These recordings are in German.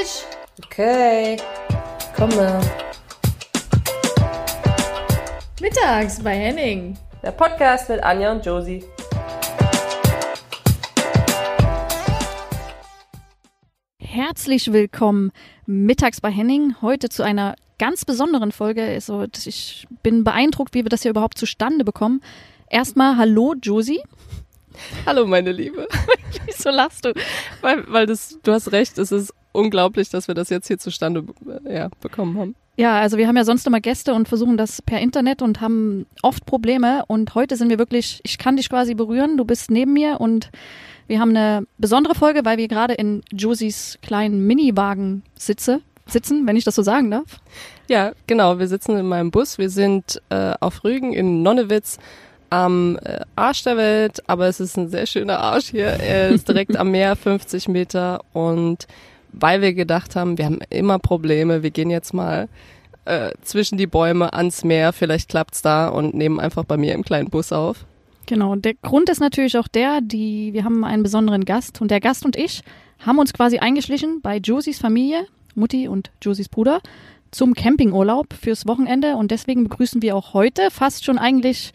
Tisch! Okay, komme. Mittags bei Henning. Der Podcast mit Anja und Josie. Herzlich willkommen mittags bei Henning. Heute zu einer ganz besonderen Folge. Also, ich bin beeindruckt, wie wir das hier überhaupt zustande bekommen. Erstmal Hallo Josie. Hallo meine Liebe. Wieso lachst du? Weil, weil das, du hast recht, es ist unglaublich, dass wir das jetzt hier zustande äh, ja, bekommen haben. Ja, also wir haben ja sonst immer Gäste und versuchen das per Internet und haben oft Probleme. Und heute sind wir wirklich, ich kann dich quasi berühren, du bist neben mir und wir haben eine besondere Folge, weil wir gerade in Josies kleinen Miniwagen sitze, sitzen, wenn ich das so sagen darf. Ja, genau. Wir sitzen in meinem Bus. Wir sind äh, auf Rügen in Nonnewitz am äh, Arsch der Welt, aber es ist ein sehr schöner Arsch hier. Er ist direkt am Meer, 50 Meter. Und weil wir gedacht haben, wir haben immer Probleme, wir gehen jetzt mal äh, zwischen die Bäume ans Meer, vielleicht klappt's da und nehmen einfach bei mir im kleinen Bus auf. Genau, der Grund ist natürlich auch der, die, wir haben einen besonderen Gast und der Gast und ich haben uns quasi eingeschlichen bei Josies Familie, Mutti und Josies Bruder, zum Campingurlaub fürs Wochenende und deswegen begrüßen wir auch heute fast schon eigentlich,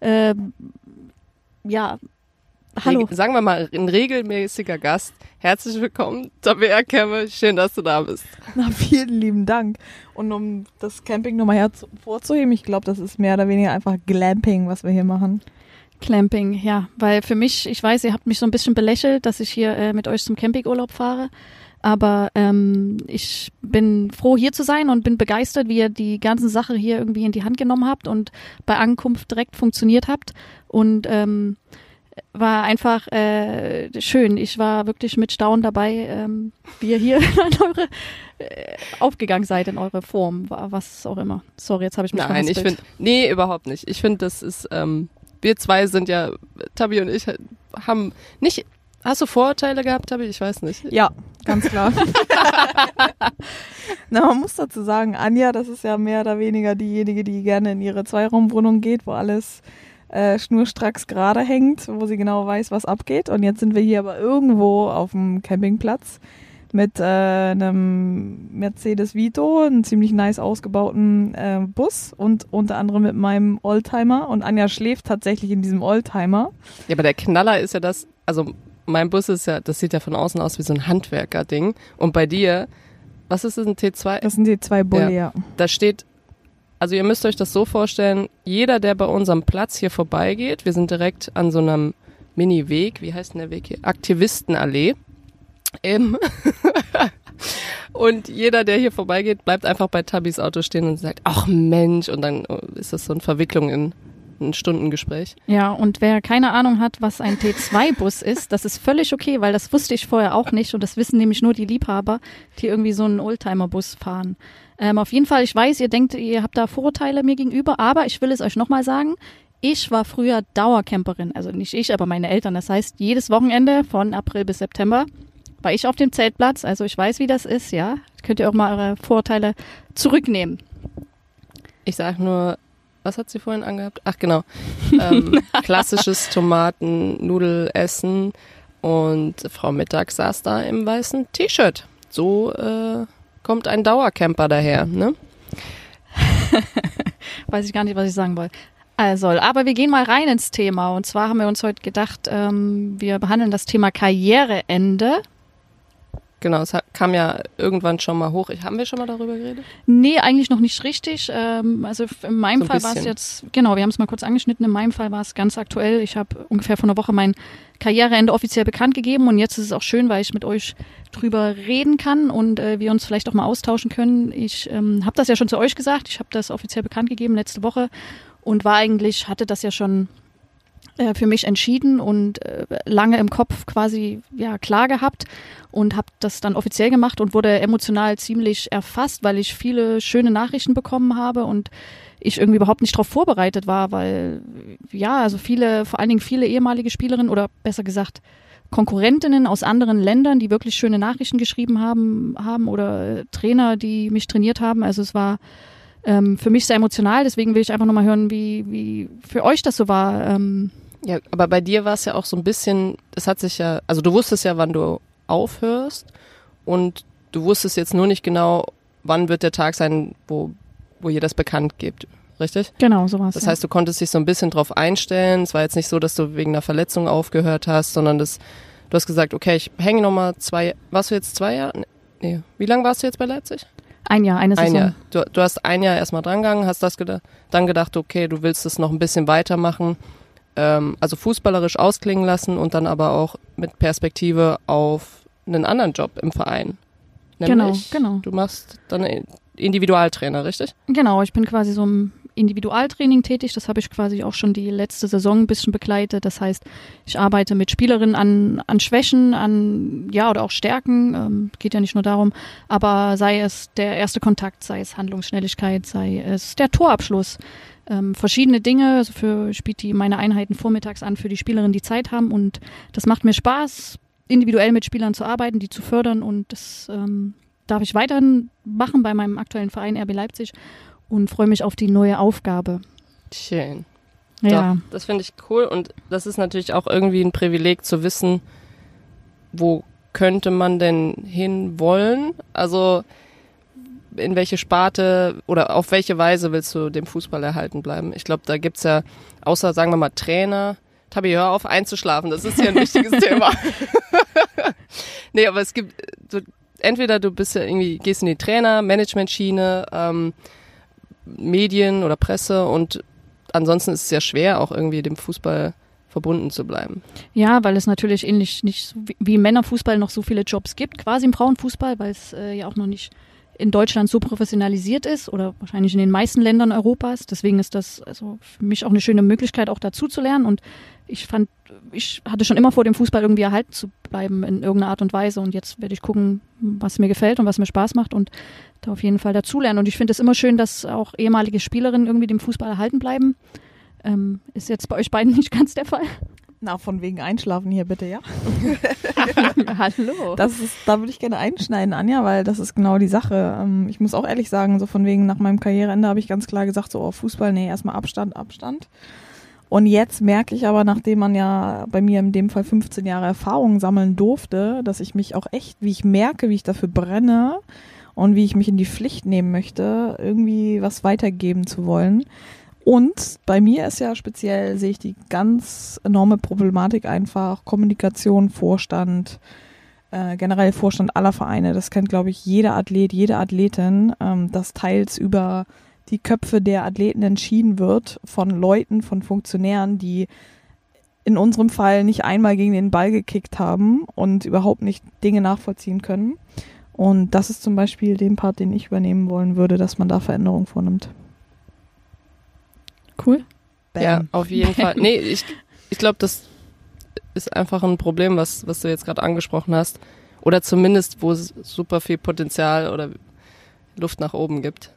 äh, ja, hallo. Sagen wir mal, ein regelmäßiger Gast. Herzlich willkommen, Tabea Kemme. Schön, dass du da bist. Na, vielen lieben Dank. Und um das Camping nochmal hervorzuheben, ich glaube, das ist mehr oder weniger einfach Glamping, was wir hier machen. Clamping, ja, weil für mich, ich weiß, ihr habt mich so ein bisschen belächelt, dass ich hier äh, mit euch zum Campingurlaub fahre, aber ähm, ich bin froh hier zu sein und bin begeistert, wie ihr die ganze Sache hier irgendwie in die Hand genommen habt und bei Ankunft direkt funktioniert habt und ähm, war einfach äh, schön. Ich war wirklich mit Staunen dabei, ähm, wie ihr hier an eure äh, aufgegangen seid in eure Form, was auch immer. Sorry, jetzt habe ich mich Nein, ich finde, nee, überhaupt nicht. Ich finde, das ist ähm, wir zwei sind ja, Tabi und ich haben nicht, hast du Vorurteile gehabt, Tabi? Ich weiß nicht. Ja, ganz klar. Na, man muss dazu sagen, Anja, das ist ja mehr oder weniger diejenige, die gerne in ihre Zweiraumwohnung geht, wo alles äh, schnurstracks gerade hängt, wo sie genau weiß, was abgeht. Und jetzt sind wir hier aber irgendwo auf dem Campingplatz mit äh, einem Mercedes Vito, einen ziemlich nice ausgebauten äh, Bus und unter anderem mit meinem Oldtimer. Und Anja schläft tatsächlich in diesem Oldtimer. Ja, aber der Knaller ist ja das, also mein Bus ist ja, das sieht ja von außen aus wie so ein Handwerker-Ding. Und bei dir, was ist das, ein T2? Das ist ein T2-Bulle, ja. ja. Da steht, also ihr müsst euch das so vorstellen, jeder, der bei unserem Platz hier vorbeigeht, wir sind direkt an so einem Mini-Weg, wie heißt denn der Weg hier? Aktivistenallee. Ähm und jeder, der hier vorbeigeht, bleibt einfach bei Tabis Auto stehen und sagt, ach Mensch, und dann ist das so eine Verwicklung in ein Stundengespräch. Ja, und wer keine Ahnung hat, was ein T2-Bus ist, das ist völlig okay, weil das wusste ich vorher auch nicht und das wissen nämlich nur die Liebhaber, die irgendwie so einen Oldtimer-Bus fahren. Ähm, auf jeden Fall, ich weiß, ihr denkt, ihr habt da Vorurteile mir gegenüber, aber ich will es euch nochmal sagen. Ich war früher Dauercamperin, also nicht ich, aber meine Eltern. Das heißt, jedes Wochenende von April bis September war ich auf dem Zeltplatz, also ich weiß, wie das ist, ja. Könnt ihr auch mal eure Vorteile zurücknehmen. Ich sag nur, was hat sie vorhin angehabt? Ach genau, ähm, klassisches Tomaten-Nudelessen und Frau Mittag saß da im weißen T-Shirt. So äh, kommt ein Dauercamper daher, ne? weiß ich gar nicht, was ich sagen wollte. Also, aber wir gehen mal rein ins Thema. Und zwar haben wir uns heute gedacht, ähm, wir behandeln das Thema Karriereende. Genau, es kam ja irgendwann schon mal hoch. Haben wir schon mal darüber geredet? Nee, eigentlich noch nicht richtig. Ähm, also in meinem so Fall war es jetzt, genau, wir haben es mal kurz angeschnitten. In meinem Fall war es ganz aktuell. Ich habe ungefähr vor einer Woche mein Karriereende offiziell bekannt gegeben und jetzt ist es auch schön, weil ich mit euch drüber reden kann und äh, wir uns vielleicht auch mal austauschen können. Ich ähm, habe das ja schon zu euch gesagt. Ich habe das offiziell bekannt gegeben letzte Woche und war eigentlich, hatte das ja schon äh, für mich entschieden und äh, lange im Kopf quasi ja klar gehabt und habe das dann offiziell gemacht und wurde emotional ziemlich erfasst, weil ich viele schöne Nachrichten bekommen habe und ich irgendwie überhaupt nicht darauf vorbereitet war, weil ja, also viele, vor allen Dingen viele ehemalige Spielerinnen oder besser gesagt Konkurrentinnen aus anderen Ländern, die wirklich schöne Nachrichten geschrieben haben, haben oder äh, Trainer, die mich trainiert haben. Also es war ähm, für mich sehr emotional, deswegen will ich einfach nochmal hören, wie, wie für euch das so war. Ähm, ja, aber bei dir war es ja auch so ein bisschen, es hat sich ja, also du wusstest ja, wann du aufhörst und du wusstest jetzt nur nicht genau, wann wird der Tag sein, wo, wo ihr das bekannt gibt. Richtig? Genau, sowas. Das heißt, du konntest dich so ein bisschen drauf einstellen. Es war jetzt nicht so, dass du wegen einer Verletzung aufgehört hast, sondern das, du hast gesagt, okay, ich hänge nochmal zwei, warst du jetzt zwei Jahre? Nee. Wie lange warst du jetzt bei Leipzig? Ein Jahr, eine Saison. Ein Jahr. Du, du hast ein Jahr erstmal drangegangen, hast das gedacht, dann gedacht, okay, du willst es noch ein bisschen weitermachen, ähm, also fußballerisch ausklingen lassen und dann aber auch mit Perspektive auf einen anderen Job im Verein. Nämlich, genau, genau. Du machst dann Individualtrainer, richtig? Genau, ich bin quasi so im Individualtraining tätig. Das habe ich quasi auch schon die letzte Saison ein bisschen begleitet. Das heißt, ich arbeite mit Spielerinnen an, an Schwächen, an ja oder auch Stärken. Ähm, geht ja nicht nur darum, aber sei es der erste Kontakt, sei es Handlungsschnelligkeit, sei es der Torabschluss. Ähm, verschiedene Dinge. Also für ich biete die meine Einheiten vormittags an für die Spielerinnen, die Zeit haben und das macht mir Spaß, individuell mit Spielern zu arbeiten, die zu fördern und das ähm, darf ich weiterhin machen bei meinem aktuellen Verein RB Leipzig und freue mich auf die neue Aufgabe. Schön. Ja. Doch, das finde ich cool und das ist natürlich auch irgendwie ein Privileg zu wissen, wo könnte man denn hin wollen? Also in welche Sparte oder auf welche Weise willst du dem Fußball erhalten bleiben? Ich glaube, da gibt es ja, außer sagen wir mal Trainer, Tabi, hör auf einzuschlafen, das ist ja ein wichtiges Thema. nee, aber es gibt, du, entweder du bist ja irgendwie, gehst in die Trainer, Management-Schiene, ähm, Medien oder Presse und ansonsten ist es ja schwer, auch irgendwie dem Fußball verbunden zu bleiben. Ja, weil es natürlich ähnlich nicht wie im Männerfußball noch so viele Jobs gibt, quasi im Frauenfußball, weil es äh, ja auch noch nicht in Deutschland so professionalisiert ist oder wahrscheinlich in den meisten Ländern Europas. Deswegen ist das also für mich auch eine schöne Möglichkeit, auch dazu zu lernen. Und ich fand, ich hatte schon immer vor, dem Fußball irgendwie erhalten zu bleiben in irgendeiner Art und Weise. Und jetzt werde ich gucken, was mir gefällt und was mir Spaß macht und da auf jeden Fall dazulernen. Und ich finde es immer schön, dass auch ehemalige Spielerinnen irgendwie dem Fußball erhalten bleiben. Ähm, ist jetzt bei euch beiden nicht ganz der Fall. Na, von wegen Einschlafen hier bitte, ja? Hallo. Das ist, da würde ich gerne einschneiden, Anja, weil das ist genau die Sache. Ähm, ich muss auch ehrlich sagen, so von wegen nach meinem Karriereende habe ich ganz klar gesagt, so oh, Fußball, nee, erstmal Abstand, Abstand. Und jetzt merke ich aber, nachdem man ja bei mir in dem Fall 15 Jahre Erfahrung sammeln durfte, dass ich mich auch echt, wie ich merke, wie ich dafür brenne und wie ich mich in die Pflicht nehmen möchte, irgendwie was weitergeben zu wollen. Und bei mir ist ja speziell, sehe ich die ganz enorme Problematik einfach, Kommunikation, Vorstand, äh, generell Vorstand aller Vereine. Das kennt, glaube ich, jeder Athlet, jede Athletin, ähm, dass teils über die Köpfe der Athleten entschieden wird von Leuten, von Funktionären, die in unserem Fall nicht einmal gegen den Ball gekickt haben und überhaupt nicht Dinge nachvollziehen können. Und das ist zum Beispiel den Part, den ich übernehmen wollen würde, dass man da Veränderungen vornimmt. Cool. Bam. Ja, auf jeden Fall. Nee, ich, ich glaube, das ist einfach ein Problem, was, was du jetzt gerade angesprochen hast. Oder zumindest, wo es super viel Potenzial oder Luft nach oben gibt.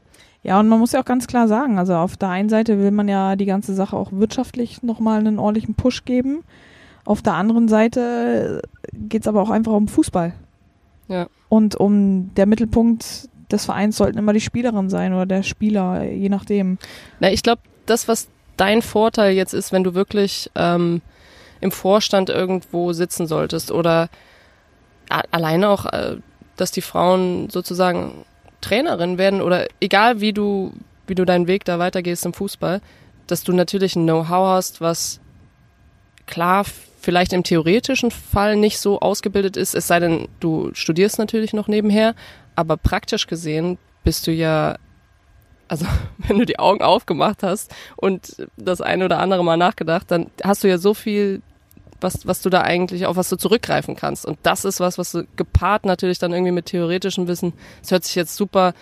Ja, und man muss ja auch ganz klar sagen, also auf der einen Seite will man ja die ganze Sache auch wirtschaftlich nochmal einen ordentlichen Push geben. Auf der anderen Seite geht es aber auch einfach um Fußball. Ja. Und um der Mittelpunkt des Vereins sollten immer die Spielerin sein oder der Spieler, je nachdem. Na, ich glaube, das, was dein Vorteil jetzt ist, wenn du wirklich ähm, im Vorstand irgendwo sitzen solltest oder alleine auch, äh, dass die Frauen sozusagen Trainerin werden oder egal wie du, wie du deinen Weg da weitergehst im Fußball, dass du natürlich ein Know-how hast, was klar vielleicht im theoretischen Fall nicht so ausgebildet ist, es sei denn, du studierst natürlich noch nebenher, aber praktisch gesehen bist du ja also wenn du die Augen aufgemacht hast und das eine oder andere Mal nachgedacht, dann hast du ja so viel, was, was du da eigentlich, auf was du zurückgreifen kannst. Und das ist was, was du gepaart natürlich dann irgendwie mit theoretischem Wissen, das hört sich jetzt super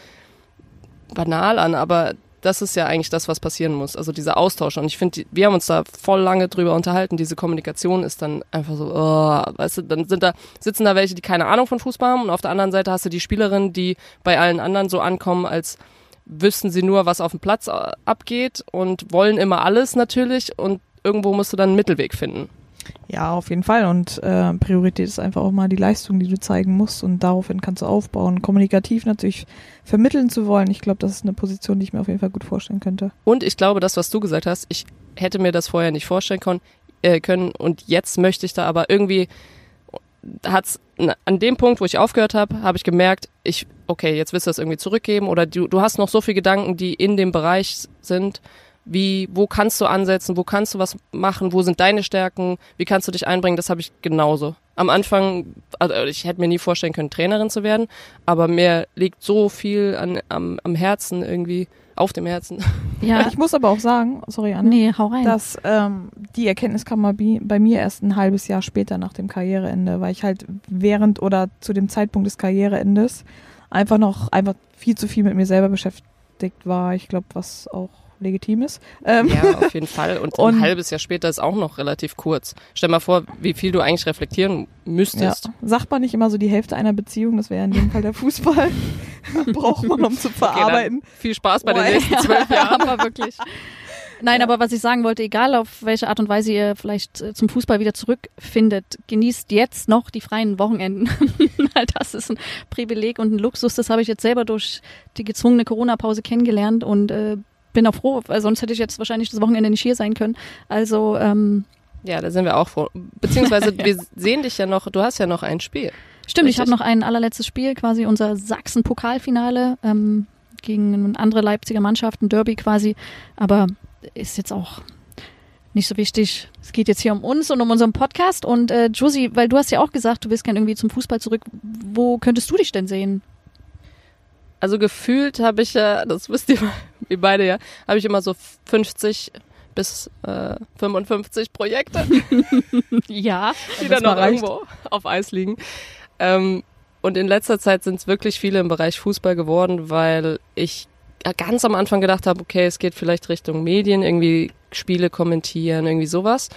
banal an, aber das ist ja eigentlich das, was passieren muss. Also dieser Austausch. Und ich finde, wir haben uns da voll lange drüber unterhalten. Diese Kommunikation ist dann einfach so, oh, weißt du, dann sind da, sitzen da welche, die keine Ahnung von Fußball haben und auf der anderen Seite hast du die Spielerin, die bei allen anderen so ankommen, als wüssten sie nur, was auf dem Platz äh, abgeht und wollen immer alles natürlich und irgendwo musst du dann einen Mittelweg finden. Ja, auf jeden Fall. Und äh, Priorität ist einfach auch mal die Leistung, die du zeigen musst und daraufhin kannst du aufbauen. Kommunikativ natürlich vermitteln zu wollen. Ich glaube, das ist eine Position, die ich mir auf jeden Fall gut vorstellen könnte. Und ich glaube, das, was du gesagt hast, ich hätte mir das vorher nicht vorstellen können, äh, können und jetzt möchte ich da aber irgendwie hat's an dem Punkt, wo ich aufgehört habe, habe ich gemerkt, ich okay, jetzt willst du das irgendwie zurückgeben oder du, du hast noch so viele Gedanken, die in dem Bereich sind, wie, wo kannst du ansetzen, wo kannst du was machen, wo sind deine Stärken, wie kannst du dich einbringen, das habe ich genauso. Am Anfang, also ich hätte mir nie vorstellen können, Trainerin zu werden, aber mir liegt so viel an, am, am Herzen irgendwie, auf dem Herzen. Ja. Ich muss aber auch sagen, sorry Anne, nee, hau rein. dass ähm, die Erkenntnis kam mal bei mir erst ein halbes Jahr später nach dem Karriereende, weil ich halt während oder zu dem Zeitpunkt des Karriereendes einfach noch einfach viel zu viel mit mir selber beschäftigt war. Ich glaube, was auch legitim ist. Ähm ja, auf jeden Fall. Und, und, ein halbes Jahr später ist auch noch relativ kurz. Stell mal vor, wie viel du eigentlich reflektieren müsstest. Ja. Sagt man nicht immer so die Hälfte einer Beziehung, das wäre in dem Fall der Fußball. Braucht man, um zu verarbeiten. Okay, viel Spaß bei oh, den nächsten zwölf Jahren. Aber wirklich. Nein, ja. aber was ich sagen wollte, egal auf welche Art und Weise ihr vielleicht äh, zum Fußball wieder zurückfindet, genießt jetzt noch die freien Wochenenden. das ist ein Privileg und ein Luxus. Das habe ich jetzt selber durch die gezwungene Corona-Pause kennengelernt und äh, bin auch froh, weil sonst hätte ich jetzt wahrscheinlich das Wochenende nicht hier sein können. Also ähm, ja, da sind wir auch froh. Beziehungsweise ja. wir sehen dich ja noch, du hast ja noch ein Spiel. Stimmt, Richtig? ich habe noch ein allerletztes Spiel, quasi unser Sachsen-Pokalfinale ähm, gegen andere Leipziger Mannschaften, Derby quasi. Aber ist jetzt auch nicht so wichtig. Es geht jetzt hier um uns und um unseren Podcast. Und äh, Josie, weil du hast ja auch gesagt, du willst gerne irgendwie zum Fußball zurück. Wo könntest du dich denn sehen? Also gefühlt habe ich ja, das wisst ihr, wie beide ja, habe ich immer so 50 bis äh, 55 Projekte. ja. Die dann noch irgendwo auf Eis liegen. Ähm, und in letzter Zeit sind es wirklich viele im Bereich Fußball geworden, weil ich ganz am Anfang gedacht habe, okay, es geht vielleicht Richtung Medien, irgendwie Spiele kommentieren, irgendwie sowas.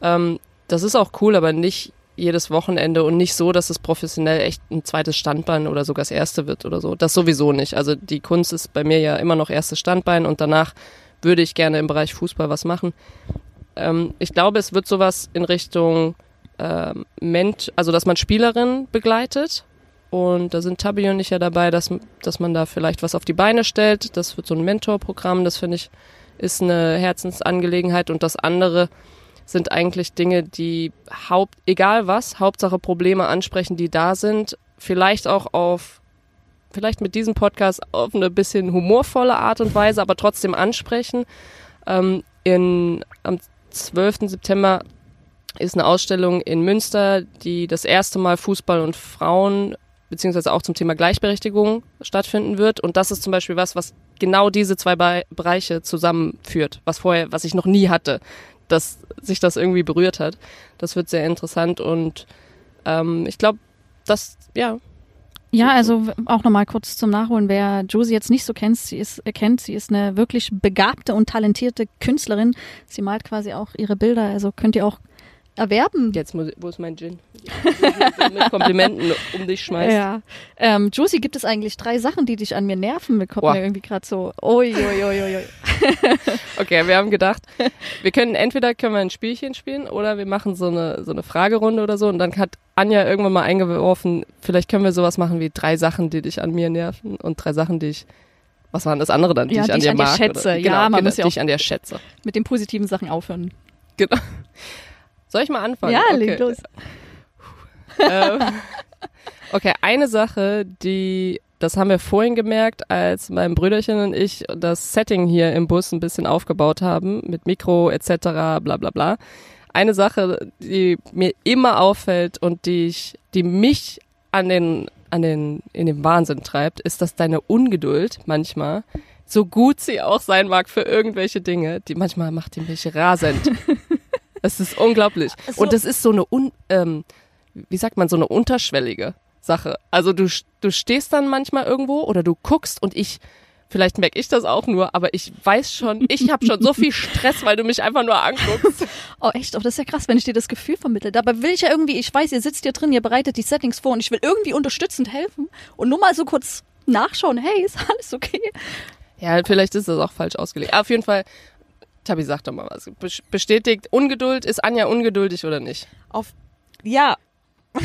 Ähm, das ist auch cool, aber nicht jedes Wochenende und nicht so, dass es professionell echt ein zweites Standbein oder sogar das erste wird oder so. Das sowieso nicht. Also die Kunst ist bei mir ja immer noch erstes Standbein und danach würde ich gerne im Bereich Fußball was machen. Ähm, ich glaube, es wird sowas in Richtung ähm, Ment, also dass man Spielerinnen begleitet. Und da sind Tabi und ich ja dabei, dass, dass man da vielleicht was auf die Beine stellt. Das wird so ein Mentorprogramm, das finde ich, ist eine Herzensangelegenheit. Und das andere, sind eigentlich Dinge, die Haupt, egal was, Hauptsache Probleme ansprechen, die da sind. Vielleicht auch auf, vielleicht mit diesem Podcast auf eine bisschen humorvolle Art und Weise, aber trotzdem ansprechen. Ähm, in, am 12. September ist eine Ausstellung in Münster, die das erste Mal Fußball und Frauen beziehungsweise auch zum Thema Gleichberechtigung stattfinden wird. Und das ist zum Beispiel was, was genau diese zwei Bereiche zusammenführt, was vorher, was ich noch nie hatte dass sich das irgendwie berührt hat. Das wird sehr interessant und ähm, ich glaube, das, ja. Ja, also auch nochmal kurz zum Nachholen, wer Josie jetzt nicht so kennt, sie ist, erkennt, sie ist eine wirklich begabte und talentierte Künstlerin. Sie malt quasi auch ihre Bilder, also könnt ihr auch erwerben. Jetzt muss, wo ist mein Gin? mit Komplimenten um dich schmeißt. Ja. Ähm, Josie, gibt es eigentlich drei Sachen, die dich an mir nerven? Wir kommen mir irgendwie gerade so. Ui, ui, ui, ui. okay, wir haben gedacht, wir können entweder können wir ein Spielchen spielen oder wir machen so eine so eine Fragerunde oder so und dann hat Anja irgendwann mal eingeworfen, vielleicht können wir sowas machen wie drei Sachen, die dich an mir nerven und drei Sachen, die ich was waren das andere dann, die ja, ich an dir mag? Schätze. Oder, ja, genau, man genau, muss ja auch ich an dir schätze. Mit den positiven Sachen aufhören. Genau. Soll ich mal anfangen? Ja, okay. leg los. ähm, okay, eine Sache, die, das haben wir vorhin gemerkt, als mein Brüderchen und ich das Setting hier im Bus ein bisschen aufgebaut haben, mit Mikro etc., bla bla bla. Eine Sache, die mir immer auffällt und die ich, die mich an den, an den, in den Wahnsinn treibt, ist, dass deine Ungeduld manchmal, so gut sie auch sein mag für irgendwelche Dinge, die manchmal macht die mich rasend. Es ist unglaublich. So. Und das ist so eine, un, ähm, wie sagt man, so eine unterschwellige Sache. Also du, du stehst dann manchmal irgendwo oder du guckst und ich, vielleicht merke ich das auch nur, aber ich weiß schon, ich habe schon so viel Stress, weil du mich einfach nur anguckst. Oh echt, oh, das ist ja krass, wenn ich dir das Gefühl vermittle. Dabei will ich ja irgendwie, ich weiß, ihr sitzt hier drin, ihr bereitet die Settings vor und ich will irgendwie unterstützend helfen und nur mal so kurz nachschauen, hey, ist alles okay? Ja, vielleicht ist das auch falsch ausgelegt. Auf jeden Fall Tabi, sag doch mal was. Bestätigt, Ungeduld, ist Anja ungeduldig oder nicht? Auf, ja.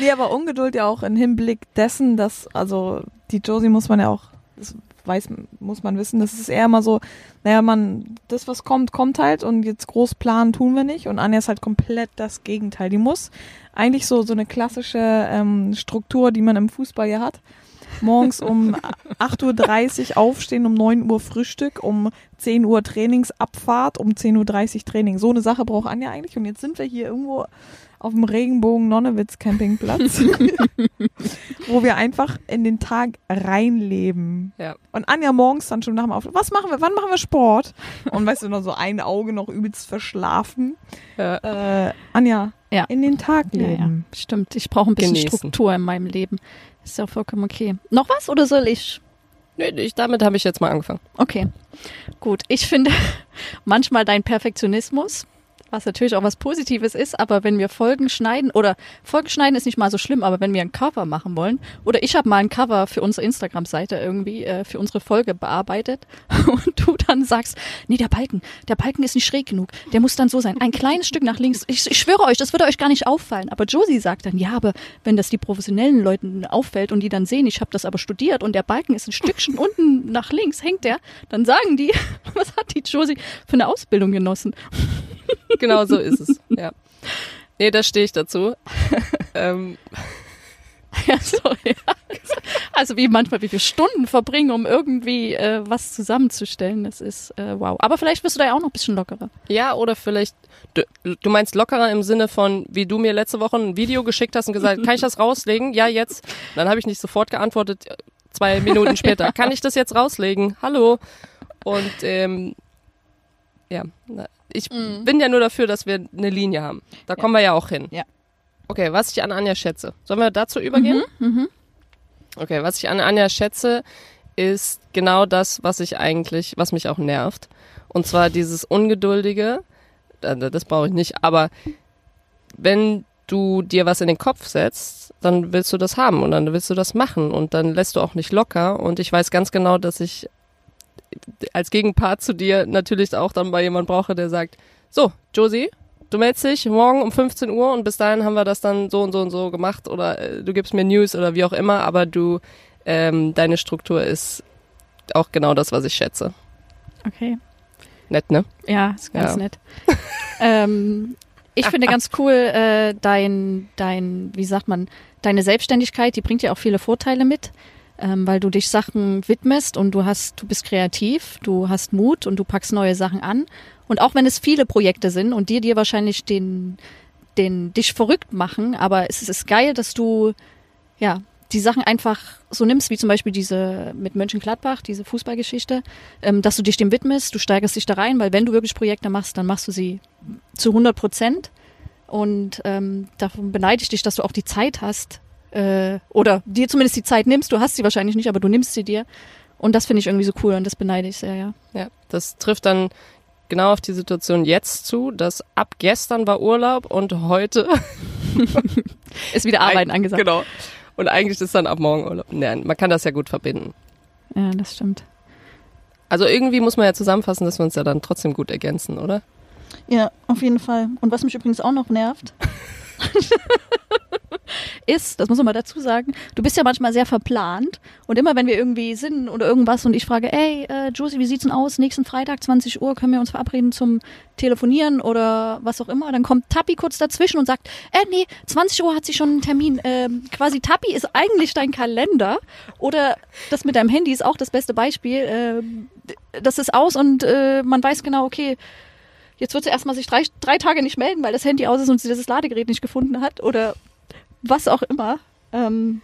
nee, aber Ungeduld ja auch im Hinblick dessen, dass, also, die Josie muss man ja auch das weiß, muss man wissen. Das ist eher immer so, naja, man, das, was kommt, kommt halt und jetzt groß planen tun wir nicht. Und Anja ist halt komplett das Gegenteil. Die muss eigentlich so, so eine klassische ähm, Struktur, die man im Fußball ja hat. Morgens um 8.30 Uhr aufstehen, um 9 Uhr Frühstück, um 10 Uhr Trainingsabfahrt, um 10.30 Uhr Training. So eine Sache braucht Anja eigentlich. Und jetzt sind wir hier irgendwo auf dem Regenbogen Nonnewitz Campingplatz, wo wir einfach in den Tag reinleben. Ja. Und Anja morgens dann schon nach dem Aufstehen, was machen wir, wann machen wir Sport? Und weißt du, noch so ein Auge noch übelst verschlafen. Ja. Äh, Anja, ja. in den Tag leben. Ja, Stimmt, ich brauche ein bisschen Genießen. Struktur in meinem Leben. Ist ja vollkommen okay. Noch was oder soll ich? Nee, ich, damit habe ich jetzt mal angefangen. Okay, gut. Ich finde manchmal dein Perfektionismus was natürlich auch was Positives ist, aber wenn wir Folgen schneiden, oder Folgen schneiden ist nicht mal so schlimm, aber wenn wir ein Cover machen wollen, oder ich habe mal ein Cover für unsere Instagram-Seite irgendwie, äh, für unsere Folge bearbeitet und du dann sagst, nee, der Balken, der Balken ist nicht schräg genug, der muss dann so sein, ein kleines Stück nach links, ich, ich schwöre euch, das würde euch gar nicht auffallen, aber Josie sagt dann, ja, aber wenn das die professionellen Leuten auffällt und die dann sehen, ich habe das aber studiert und der Balken ist ein Stückchen unten nach links, hängt der, dann sagen die, was hat die Josie für eine Ausbildung genossen? genau so ist es. Ja. Nee, da stehe ich dazu. ähm. Ja, sorry. Also wie manchmal, wie viele Stunden verbringen, um irgendwie äh, was zusammenzustellen. Das ist äh, wow. Aber vielleicht bist du da ja auch noch ein bisschen lockerer. Ja, oder vielleicht, du, du meinst lockerer im Sinne von, wie du mir letzte Woche ein Video geschickt hast und gesagt, kann ich das rauslegen? Ja, jetzt. Dann habe ich nicht sofort geantwortet, zwei Minuten später. ja. Kann ich das jetzt rauslegen? Hallo? Und ähm, ja, ich mhm. bin ja nur dafür, dass wir eine Linie haben. Da ja. kommen wir ja auch hin. Ja. Okay, was ich an Anja schätze. Sollen wir dazu übergehen? Mhm, mhm. Okay, was ich an Anja schätze, ist genau das, was ich eigentlich, was mich auch nervt. Und zwar dieses Ungeduldige. Das brauche ich nicht, aber wenn du dir was in den Kopf setzt, dann willst du das haben und dann willst du das machen und dann lässt du auch nicht locker. Und ich weiß ganz genau, dass ich als Gegenpart zu dir natürlich auch dann mal jemand brauche, der sagt, so, Josie, du meldest dich morgen um 15 Uhr und bis dahin haben wir das dann so und so und so gemacht oder äh, du gibst mir News oder wie auch immer, aber du, ähm, deine Struktur ist auch genau das, was ich schätze. Okay. Nett, ne? Ja, ist ganz ja. nett. ähm, ich finde ganz cool, äh, dein, dein, wie sagt man, deine Selbstständigkeit, die bringt ja auch viele Vorteile mit ähm, weil du dich Sachen widmest und du hast, du bist kreativ, du hast Mut und du packst neue Sachen an. Und auch wenn es viele Projekte sind und dir dir wahrscheinlich den, den dich verrückt machen, aber es ist geil, dass du ja die Sachen einfach so nimmst, wie zum Beispiel diese mit Mönchengladbach, diese Fußballgeschichte, ähm, dass du dich dem widmest, du steigerst dich da rein, weil wenn du wirklich Projekte machst, dann machst du sie zu 100 Prozent. Und ähm, davon beneide ich dich, dass du auch die Zeit hast, äh, oder dir zumindest die Zeit nimmst. Du hast sie wahrscheinlich nicht, aber du nimmst sie dir. Und das finde ich irgendwie so cool und das beneide ich sehr, ja. Ja, das trifft dann genau auf die Situation jetzt zu, dass ab gestern war Urlaub und heute ist wieder Arbeiten angesagt. Genau. Und eigentlich ist dann ab morgen Urlaub. Nein, man kann das ja gut verbinden. Ja, das stimmt. Also irgendwie muss man ja zusammenfassen, dass wir uns ja dann trotzdem gut ergänzen, oder? Ja, auf jeden Fall. Und was mich übrigens auch noch nervt, ist, das muss man mal dazu sagen, du bist ja manchmal sehr verplant und immer wenn wir irgendwie sind oder irgendwas und ich frage, ey, äh, Josie, wie sieht's denn aus? Nächsten Freitag, 20 Uhr, können wir uns verabreden zum Telefonieren oder was auch immer. Dann kommt Tappi kurz dazwischen und sagt, äh, nee, 20 Uhr hat sie schon einen Termin. Ähm, quasi Tappi ist eigentlich dein Kalender oder das mit deinem Handy ist auch das beste Beispiel. Äh, das ist aus und äh, man weiß genau, okay, jetzt wird sie erstmal sich drei, drei Tage nicht melden, weil das Handy aus ist und sie das Ladegerät nicht gefunden hat oder was auch immer. Ähm,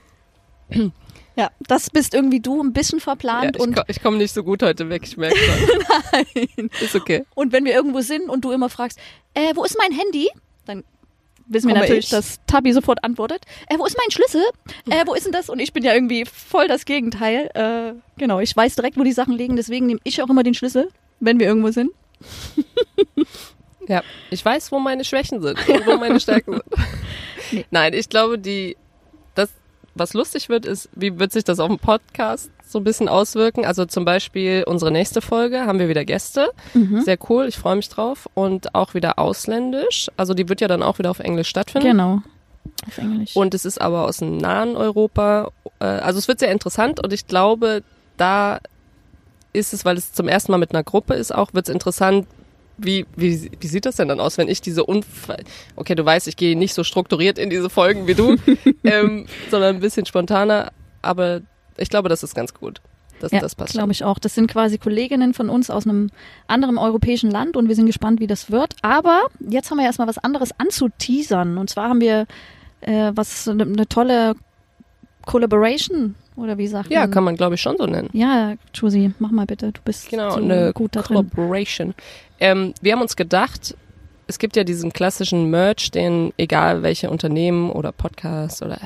ja, das bist irgendwie du ein bisschen verplant. Ja, ich und ich komme nicht so gut heute weg, ich merke Nein. Ist okay. Und wenn wir irgendwo sind und du immer fragst, äh, wo ist mein Handy? Dann wissen wir natürlich, ich. dass Tabi sofort antwortet. Äh, wo ist mein Schlüssel? Äh, wo ist denn das? Und ich bin ja irgendwie voll das Gegenteil. Äh, genau, ich weiß direkt, wo die Sachen liegen, deswegen nehme ich auch immer den Schlüssel, wenn wir irgendwo sind. ja, ich weiß, wo meine Schwächen sind und wo meine Stärken sind. Nee. Nein, ich glaube, die, das, was lustig wird, ist, wie wird sich das auf dem Podcast so ein bisschen auswirken? Also zum Beispiel unsere nächste Folge haben wir wieder Gäste. Mhm. Sehr cool, ich freue mich drauf. Und auch wieder ausländisch. Also die wird ja dann auch wieder auf Englisch stattfinden. Genau. Auf Englisch. Und es ist aber aus dem nahen Europa. Äh, also es wird sehr interessant und ich glaube, da ist es, weil es zum ersten Mal mit einer Gruppe ist, auch wird es interessant, wie, wie, wie sieht das denn dann aus, wenn ich diese Unfall, okay, du weißt, ich gehe nicht so strukturiert in diese Folgen wie du, ähm, sondern ein bisschen spontaner, aber ich glaube, das ist ganz gut. Das, ja, das passt. glaube ich auch. Das sind quasi Kolleginnen von uns aus einem anderen europäischen Land und wir sind gespannt, wie das wird. Aber jetzt haben wir erstmal was anderes anzuteasern. Und zwar haben wir äh, was eine, eine tolle Collaboration oder wie sagt ja, man? kann man glaube ich schon so nennen. Ja, Josie, mach mal bitte. Du bist Genau, so eine gut da. Collaboration. Ähm, wir haben uns gedacht, es gibt ja diesen klassischen Merch, den egal welche Unternehmen oder Podcast oder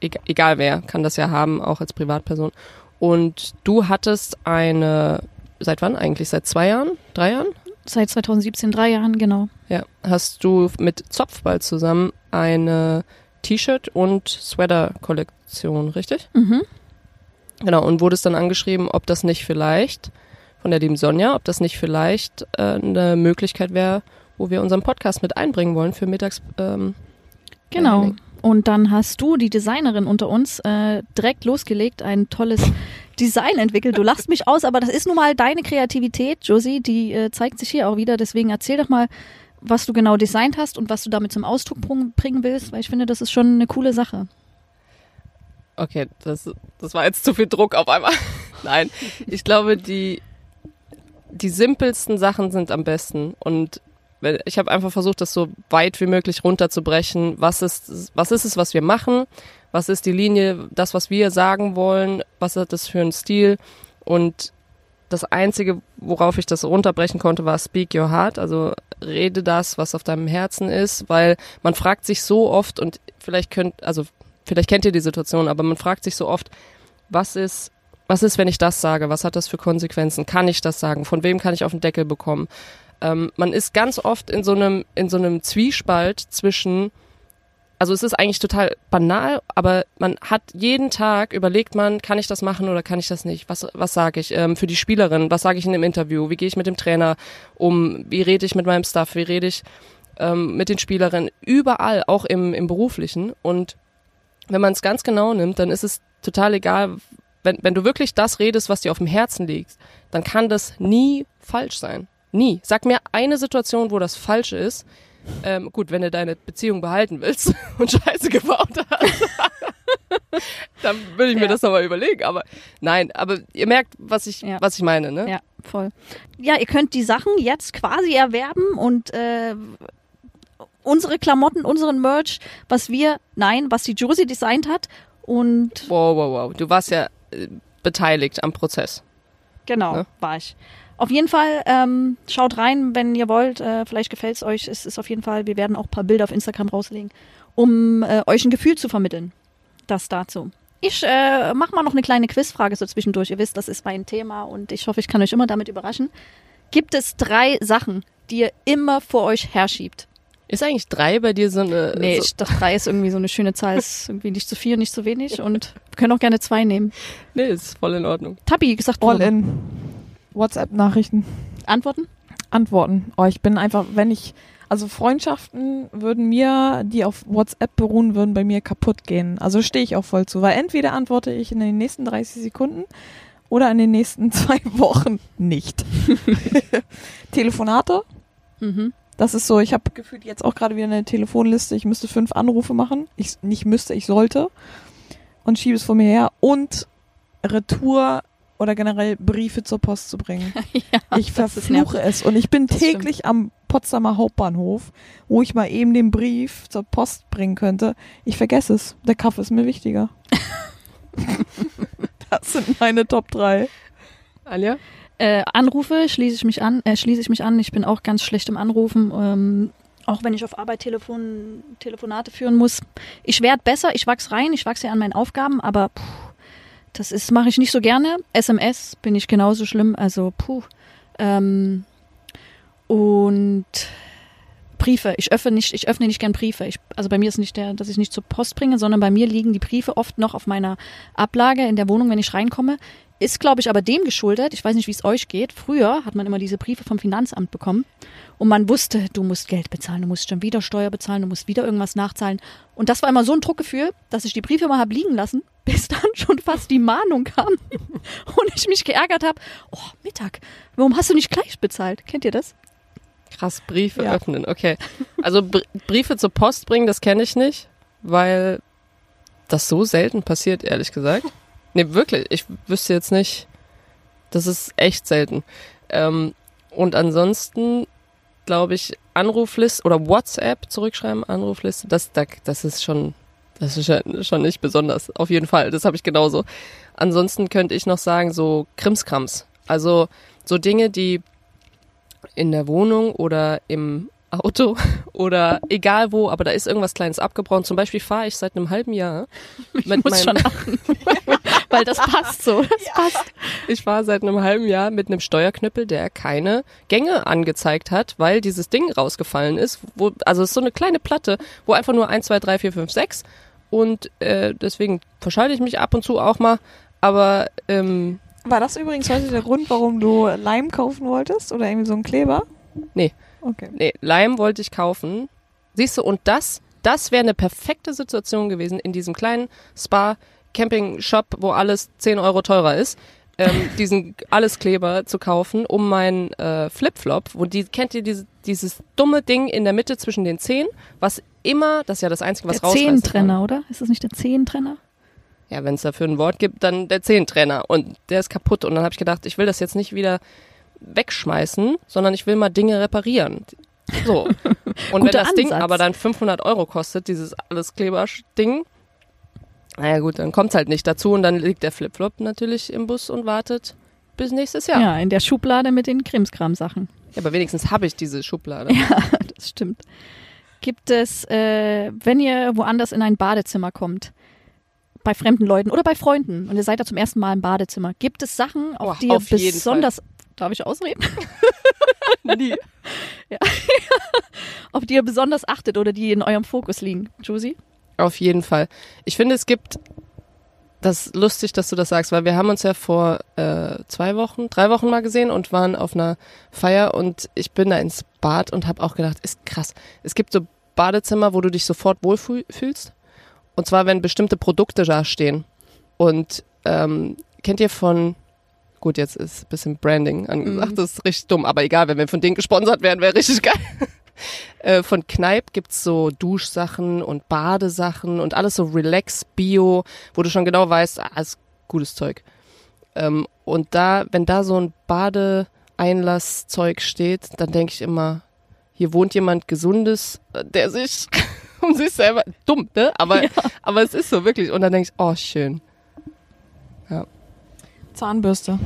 äh, egal wer kann das ja haben, auch als Privatperson. Und du hattest eine, seit wann eigentlich? Seit zwei Jahren? Drei Jahren? Seit 2017, drei Jahren, genau. Ja. Hast du mit Zopfball zusammen eine T-Shirt- und Sweater-Kollektion, richtig? Mhm. Genau, und wurdest dann angeschrieben, ob das nicht vielleicht, von der lieben Sonja, ob das nicht vielleicht äh, eine Möglichkeit wäre, wo wir unseren Podcast mit einbringen wollen für mittags. Ähm, Genau. Und dann hast du, die Designerin unter uns, äh, direkt losgelegt, ein tolles Design entwickelt. Du lachst mich aus, aber das ist nun mal deine Kreativität, Josie, die äh, zeigt sich hier auch wieder. Deswegen erzähl doch mal, was du genau designt hast und was du damit zum Ausdruck bring- bringen willst, weil ich finde, das ist schon eine coole Sache. okay, das, das war jetzt zu viel Druck auf einmal. Nein, ich glaube, die, die simpelsten Sachen sind am besten. Und ich habe einfach versucht, das so weit wie möglich runterzubrechen. Was ist, was ist es, was wir machen? Was ist die Linie, das, was wir sagen wollen? Was hat das für einen Stil? Und das Einzige, worauf ich das runterbrechen konnte, war Speak Your Heart. Also rede das, was auf deinem Herzen ist, weil man fragt sich so oft und vielleicht könnt, also vielleicht kennt ihr die Situation, aber man fragt sich so oft, was ist, was ist, wenn ich das sage? Was hat das für Konsequenzen? Kann ich das sagen? Von wem kann ich auf den Deckel bekommen? Ähm, man ist ganz oft in so einem, in so einem Zwiespalt zwischen, also es ist eigentlich total banal, aber man hat jeden Tag überlegt man, kann ich das machen oder kann ich das nicht? Was, was sage ich ähm, für die Spielerin? Was sage ich in dem Interview? Wie gehe ich mit dem Trainer um? Wie rede ich mit meinem Staff? Wie rede ich ähm, mit den Spielerinnen? Überall, auch im, im beruflichen. Und wenn man es ganz genau nimmt, dann ist es total egal, wenn, wenn du wirklich das redest, was dir auf dem Herzen liegt, dann kann das nie falsch sein. Nie. Sag mir eine Situation, wo das falsch ist. Ähm, gut, wenn du deine Beziehung behalten willst und Scheiße gebaut hast, dann würde ich mir Ja. das nochmal überlegen. Aber nein, aber ihr merkt, was ich, Ja. was ich meine, ne? Ja, voll. Ja, ihr könnt die Sachen jetzt quasi erwerben und äh, unsere Klamotten, unseren Merch, was wir, nein, was die Josie designt hat und Wow, wow, wow. Du warst ja äh, beteiligt am Prozess. Genau, Ne? war ich. Auf jeden Fall ähm, schaut rein, wenn ihr wollt. Äh, vielleicht gefällt es euch. Es ist auf jeden Fall, wir werden auch ein paar Bilder auf Instagram rauslegen, um äh, euch ein Gefühl zu vermitteln. Das dazu. Ich äh, mache mal noch eine kleine Quizfrage so zwischendurch. Ihr wisst, das ist mein Thema und ich hoffe, ich kann euch immer damit überraschen. Gibt es drei Sachen, die ihr immer vor euch herschiebt? Ist eigentlich drei bei dir so eine. Nee, so, ich dachte, drei ist irgendwie so eine schöne Zahl. Ist irgendwie nicht zu viel, nicht zu wenig und wir können auch gerne zwei nehmen. nee, ist voll in Ordnung. Tabi, gesagt, All in. WhatsApp-Nachrichten. Antworten? Antworten. Oh, ich bin einfach, wenn ich, also Freundschaften würden mir, die auf WhatsApp beruhen, würden bei mir kaputt gehen. Also stehe ich auch voll zu, weil entweder antworte ich in den nächsten 30 Sekunden oder in den nächsten zwei Wochen nicht. Telefonate, Mhm. das ist so, ich habe gefühlt jetzt auch gerade wieder eine Telefonliste, ich müsste fünf Anrufe machen. Ich nicht müsste, ich sollte. Und schiebe es vor mir her. Und Retour oder generell Briefe zur Post zu bringen. ja, Ich verfluche es. Und ich bin Das täglich am Potsdamer Hauptbahnhof, wo ich mal eben den Brief zur Post bringen könnte. Ich vergesse es. Der Kaffee ist mir wichtiger. das sind meine Top 3. Anja? Äh, Anrufe schließe ich mich an, äh, schließe ich mich an. Ich bin auch ganz schlecht im Anrufen. Ähm, auch wenn ich auf Arbeit Telefon, Telefonate führen muss. Ich werde besser, ich wachse rein, ich wachse ja an meinen Aufgaben, aber puh, das ist mache ich nicht so gerne. SMS bin ich genauso schlimm, also puh. Ähm, und Briefe. Ich öffne nicht, ich öffne nicht gern Briefe. Ich, also bei mir ist nicht der, dass ich nicht zur Post bringe, sondern bei mir liegen die Briefe oft noch auf meiner Ablage in der Wohnung, wenn ich reinkomme. Ist, glaube ich, aber dem geschuldet. Ich weiß nicht, wie es euch geht. Früher hat man immer diese Briefe vom Finanzamt bekommen und man wusste, du musst Geld bezahlen, du musst schon wieder Steuer bezahlen, du musst wieder irgendwas nachzahlen. Und das war immer so ein Druckgefühl, dass ich die Briefe mal habe liegen lassen, bis dann schon fast die Mahnung kam und ich mich geärgert habe. Oh, Mittag, warum hast du nicht gleich bezahlt? Kennt ihr das? Krass, Briefe ja. öffnen, okay. Also Br Briefe zur Post bringen, das kenne ich nicht, weil das so selten passiert, ehrlich gesagt. Nee, wirklich. Ich wüsste jetzt nicht. Das ist echt selten. Ähm, und ansonsten glaube ich Anrufliste oder WhatsApp zurückschreiben, Anrufliste, das, das ist schon, das ist schon nicht besonders. Auf jeden Fall, das habe ich genauso. Ansonsten könnte ich noch sagen, so Krimskrams. Also so Dinge, die in der Wohnung oder im Auto oder egal wo, aber da ist irgendwas Kleines abgebrochen. Zum Beispiel fahre ich seit einem halben Jahr ich mit lachen, weil das passt so. Das ja. passt. Ich fahre seit einem halben Jahr mit einem Steuerknüppel, der keine Gänge angezeigt hat, weil dieses Ding rausgefallen ist. Wo, also es ist so eine kleine Platte, wo einfach nur 1, 2, 3, 4, 5, 6 und äh, deswegen verschalte ich mich ab und zu auch mal. Aber ähm, war das übrigens heute der Grund, warum du Leim kaufen wolltest oder irgendwie so einen Kleber? Nee. Okay. Nee, Leim wollte ich kaufen. Siehst du, und das, das wäre eine perfekte Situation gewesen in diesem kleinen Spa-Camping-Shop, wo alles 10 Euro teurer ist. Ähm, diesen Alleskleber zu kaufen, um meinen äh, Flipflop, wo die, kennt ihr diese, dieses dumme Ding in der Mitte zwischen den Zehen, was immer, das ist ja das Einzige, was der Zehentrenner, oder? Ist das nicht der Zehentrenner? Ja, wenn es dafür ein Wort gibt, dann der Zehentrenner und der ist kaputt und dann habe ich gedacht, ich will das jetzt nicht wieder wegschmeißen, sondern ich will mal Dinge reparieren. So. Und wenn das Ansatz. Ding aber dann 500 Euro kostet, dieses alles Kleber-Ding, naja gut, dann kommt's halt nicht dazu und dann liegt der Flipflop natürlich im Bus und wartet bis nächstes Jahr. Ja, in der Schublade mit den Krimskram-Sachen. Ja, aber wenigstens habe ich diese Schublade. Ja, das stimmt. Gibt es, äh, wenn ihr woanders in ein Badezimmer kommt, bei fremden Leuten oder bei Freunden und ihr seid da zum ersten Mal im Badezimmer, gibt es Sachen, auf oh, die ihr besonders Darf ich ausreden? Nie. Ja. Auf die ihr besonders achtet oder die in eurem Fokus liegen. Josie? Auf jeden Fall. Ich finde, es gibt das ist lustig, dass du das sagst, weil wir haben uns ja vor äh, zwei Wochen, drei Wochen mal gesehen und waren auf einer Feier und ich bin da ins Bad und habe auch gedacht, ist krass. Es gibt so Badezimmer, wo du dich sofort wohlfühlst. Und zwar, wenn bestimmte Produkte da stehen. Und ähm, kennt ihr von Gut, jetzt ist ein bisschen Branding angesagt, mhm. das ist richtig dumm, aber egal, wenn wir von denen gesponsert werden, wäre richtig geil. äh, von Kneipp gibt's so Duschsachen und Badesachen und alles so Relax, Bio, wo du schon genau weißt, ah, ist gutes Zeug. Ähm, und da, wenn da so ein Badeeinlasszeug steht, dann denke ich immer, hier wohnt jemand Gesundes, der sich um sich selber, dumm, ne? Aber, ja. aber es ist so wirklich. Und dann denke ich, oh, schön. Zahnbürste.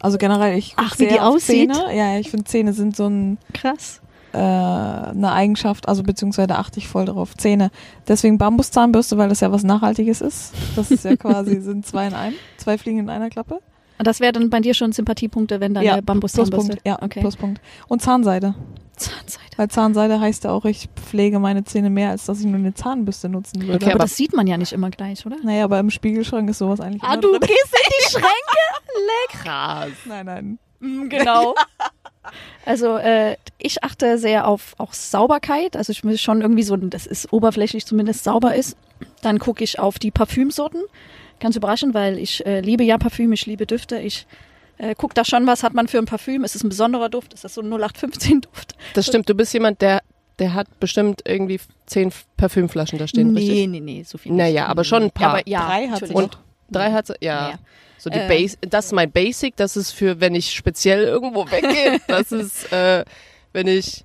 Also generell, ich Ach, wie die aussieht? Zähne. Ja, ich finde Zähne sind so ein krass äh, eine Eigenschaft, also beziehungsweise achte ich voll darauf. Zähne. Deswegen Bambuszahnbürste, weil das ja was Nachhaltiges ist. Das ist ja quasi sind zwei in einem, zwei Fliegen in einer Klappe. Das wäre dann bei dir schon Sympathiepunkte, wenn dann ja, Bambuszahnbürste. Pluspunkt, ja, okay. Pluspunkt. Und Zahnseide. Zahnseide. Weil Zahnseide heißt ja auch, ich pflege meine Zähne mehr, als dass ich nur eine Zahnbürste nutzen würde. Okay, aber, aber das sieht man ja nicht immer gleich, oder? Naja, aber im Spiegelschrank ist sowas eigentlich Ah, du drin. gehst in die Schränke? Leck. Krass. Nein, nein. Mm, genau. Also äh, ich achte sehr auf auch Sauberkeit. Also ich will schon irgendwie so, dass es oberflächlich zumindest sauber ist. Dann gucke ich auf die Parfümsorten. Ganz überraschend, weil ich äh, liebe ja Parfüm, ich liebe Düfte. Ich äh, guck da schon, was hat man für ein Parfüm. Ist es ein besonderer Duft? Ist das so ein 0815-Duft? Das stimmt, du bist jemand, der der hat bestimmt irgendwie zehn Parfümflaschen da stehen, nee, richtig? Nee, nee, nee, so viel Naja, aber schon ein paar. Ja, aber, ja, drei hat sie Und drei hat sie, ja. ja. So die äh, Base, das ist mein Basic, das ist für, wenn ich speziell irgendwo weggehe. das ist, äh, wenn ich,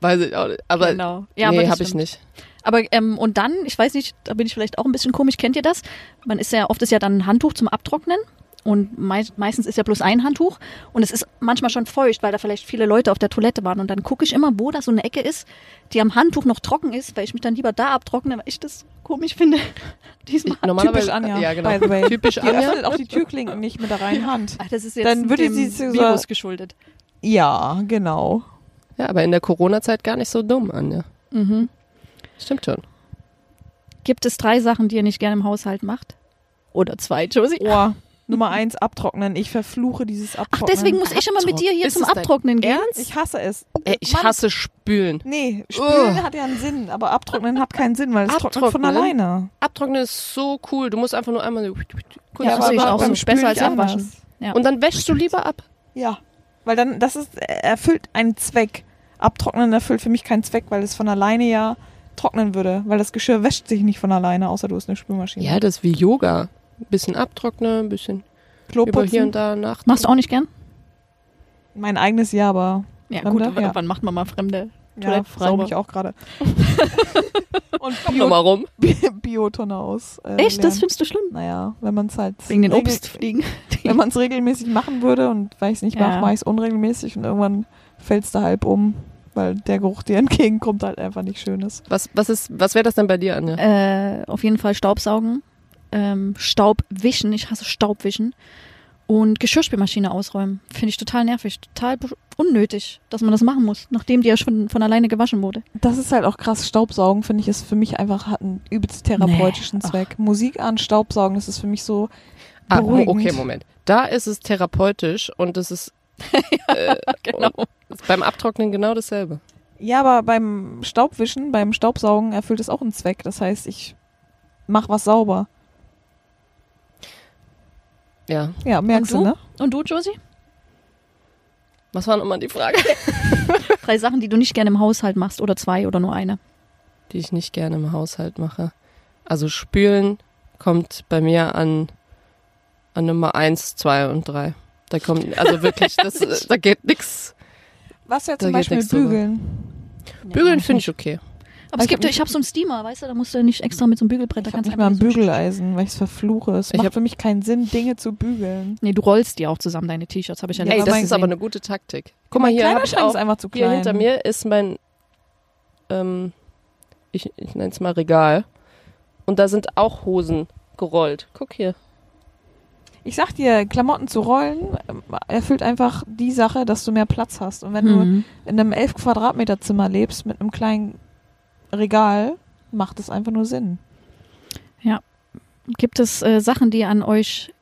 weiß ich auch nicht, aber genau. ja, nee, habe ich nicht. Aber ähm, und dann, ich weiß nicht, da bin ich vielleicht auch ein bisschen komisch, kennt ihr das? Man ist ja, oft ist ja dann ein Handtuch zum Abtrocknen und mei meistens ist ja bloß ein Handtuch und es ist manchmal schon feucht, weil da vielleicht viele Leute auf der Toilette waren. Und dann gucke ich immer, wo da so eine Ecke ist, die am Handtuch noch trocken ist, weil ich mich dann lieber da abtrockne, weil ich das komisch finde. Diesmal. Typisch Anja, ja, genau. by the way. Typisch die Anja. öffnet auch die Türklinken nicht mit der reinen Hand. Ach, das ist jetzt dann würde sie so Virus geschuldet. Ja, genau. Ja, aber in der Corona-Zeit gar nicht so dumm, Anja. Mhm. Stimmt schon. Gibt es drei Sachen, die ihr nicht gerne im Haushalt macht? Oder zwei, Josie? Oh. Nummer eins, abtrocknen. Ich verfluche dieses Ach, Abtrocknen. deswegen muss ich immer mit dir hier Ist zum Abtrocknen gehen. Ernst? Ich hasse es. Ey, ich Mann, hasse Spülen. Nee, spülen hat ja einen Sinn, aber abtrocknen hat keinen Sinn, weil es trocknet von Abtrocknen? alleine. Abtrocknen ist so cool. Du musst einfach nur einmal. Kurz Ja, das sehe ich auch beim so. Besser als abwaschen. Ja. Und dann wäschst du lieber ab. Ja, weil dann, das ist, erfüllt einen Zweck. Abtrocknen erfüllt für mich keinen Zweck, weil es von alleine ja trocknen würde, weil das Geschirr wäscht sich nicht von alleine, außer du hast eine Spülmaschine. Ja, das ist wie Yoga. Ein bisschen abtrocknen, ein bisschen über hier Kloputzen, und da nach. Machst du auch nicht gern? mein eigenes Ja, aber Ja, Dann gut. ja. Wann macht man mal Fremde? ja, Toilette frage sauber. mich auch gerade. Und Komm Bio, noch mal rum. Biotonne aus. Äh, Echt? Das lernen. findest du schlimm? Naja, wenn man es halt Wegen den Obstfliegen? wenn man es regelmäßig machen würde und weil ich es nicht Ja. mache, mache ich es unregelmäßig und irgendwann fällt es da halb um, weil der Geruch dir entgegenkommt halt einfach nicht schön ist. Was, was, ist, was wäre das denn bei dir, Anja? Äh, auf jeden Fall Staubsaugen, ähm, Staubwischen, ich hasse Staubwischen und Geschirrspülmaschine ausräumen. Finde ich total nervig, total unnötig, dass man das machen muss, nachdem die ja schon von alleine gewaschen wurde. Das ist halt auch krass. Staubsaugen, finde ich, ist für mich einfach hat einen übelst therapeutischen Nee, ach. Zweck. Musik an, Staubsaugen, das ist für mich so Ah, beruhigend. okay, Moment. Da ist es therapeutisch und das ist äh, Genau. und ist beim Abtrocknen genau dasselbe. Ja, aber beim Staubwischen, beim Staubsaugen erfüllt es auch einen Zweck. Das heißt, ich mach was sauber. Ja. Ja, merkst Und du, du? ne? Und du, Josie? Was war nochmal die Frage? Drei Sachen, die du nicht gerne im Haushalt machst oder zwei oder nur eine. Die ich nicht gerne im Haushalt mache. Also spülen kommt bei mir an, an Nummer eins, zwei und drei. Da kommt, also wirklich, das, da geht nix. Was ja zum Beispiel bügeln. Bügeln finde ich okay. Aber es gibt, ich habe so einen Steamer, weißt du, da musst du nicht extra mit so einem Bügelbrett, da Ich habe kannst du nicht mal ein Bügeleisen, weil ich es verfluche. Es Ich macht für mich keinen Sinn, Dinge zu bügeln. Nee, du rollst die auch zusammen, deine T-Shirts, habe ich ja Ja, Ey, letztes aber das ist aber eine gute Taktik. Guck mal, hier habe ich auch, ist einfach zu hier klein. hinter mir ist mein, ähm, ich, ich nenne es mal Regal. Und da sind auch Hosen gerollt. Guck hier. Ich sag dir, Klamotten zu rollen ähm, erfüllt einfach die Sache, dass du mehr Platz hast. Und wenn du Mhm. in einem 11 Quadratmeter Zimmer lebst mit einem kleinen Regal, macht es einfach nur Sinn. Gibt es äh, Sachen, die ihr an euch